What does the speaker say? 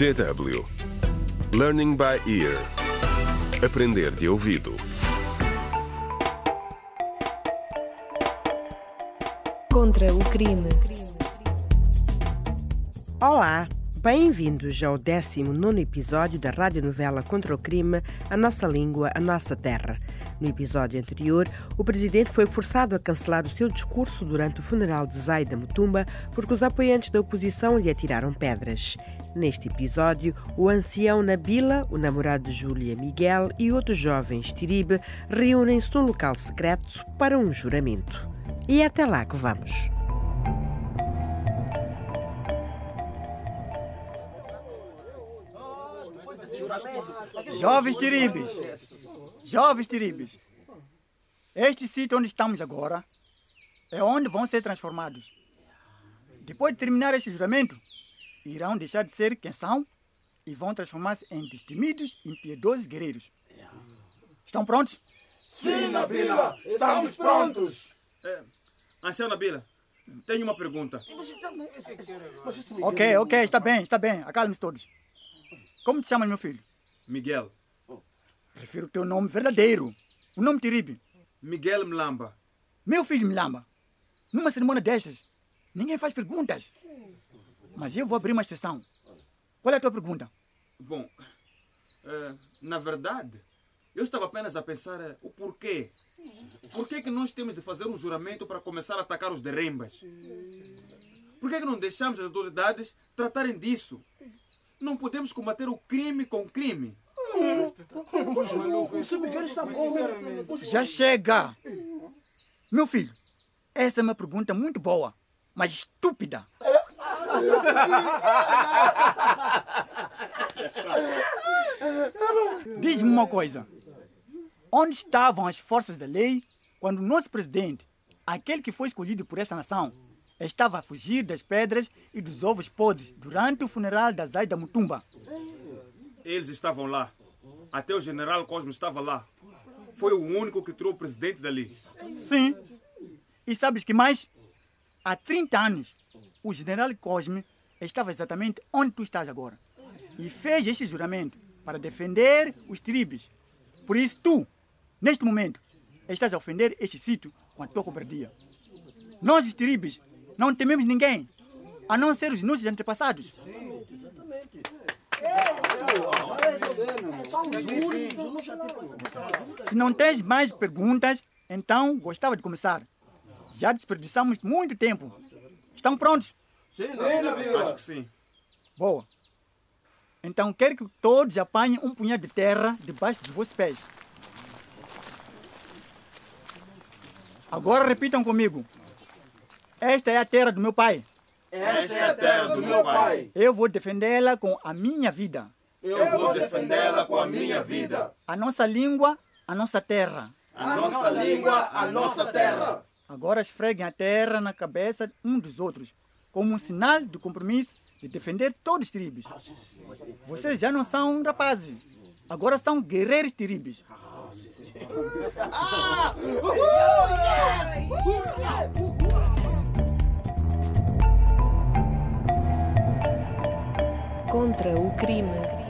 DW Learning by Ear Aprender de ouvido Contra o crime. Olá, bem-vindos ao 19 episódio da radionovela Contra o Crime, A Nossa Língua, A Nossa Terra. No episódio anterior, o presidente foi forçado a cancelar o seu discurso durante o funeral de Zaida Mutumba porque os apoiantes da oposição lhe atiraram pedras. Neste episódio, o ancião Nabila, o namorado de Júlia Miguel e outros jovens Tiribe reúnem-se num local secreto para um juramento. E é até lá que vamos. Jovens tiribes, jovens tiribes, este sítio onde estamos agora é onde vão ser transformados. Depois de terminar este juramento, irão deixar de ser quem são e vão transformar-se em destemidos e impiedosos guerreiros. Estão prontos? Sim, Nabila, estamos prontos. É, ancião Nabila, tenho uma pergunta. Ok, ok, está bem, está bem. Acalme-se todos. Como te chamas, meu filho? Miguel. Prefiro o teu nome verdadeiro. O nome Tiribe. Miguel Mlamba. Meu filho Milamba. Numa cerimônia destas, ninguém faz perguntas. Mas eu vou abrir uma exceção. Qual é a tua pergunta? Bom, é, na verdade, eu estava apenas a pensar é, o porquê. Por que, que nós temos de fazer um juramento para começar a atacar os derrembas? Por que, que não deixamos as autoridades tratarem disso? Não podemos combater o crime com crime. Já chega! Meu filho, essa é uma pergunta muito boa, mas estúpida. Diz-me uma coisa. Onde estavam as forças da lei quando o nosso presidente, aquele que foi escolhido por esta nação, estava a fugir das pedras e dos ovos podres durante o funeral da Zaida Mutumba? Eles estavam lá. Até o general Cosmo estava lá. Foi o único que tirou o presidente dali. Sim. E sabes que mais? Há 30 anos, o general Cosme estava exatamente onde tu estás agora. E fez este juramento para defender os tribos. Por isso tu, neste momento, estás a ofender este sítio com a tua cobardia. Nós, os tribos, não tememos ninguém, a não ser os nossos antepassados. Se não tens mais perguntas, então gostava de começar. Já desperdiçamos muito tempo. Estão prontos? Acho que sim. Boa. Então quero que todos apanhem um punhado de terra debaixo dos vossos pés. Agora repitam comigo. Esta é a terra do meu pai. Esta é a terra do meu pai. Eu vou defendê-la com a minha vida. Eu vou defendê-la com a minha vida. A nossa língua, a nossa terra. A nossa língua, a nossa terra. Agora esfreguem a terra na cabeça um dos outros, como um sinal de compromisso de defender todos os tribos. Vocês já não são rapazes, agora são guerreiros tribos. Contra o crime.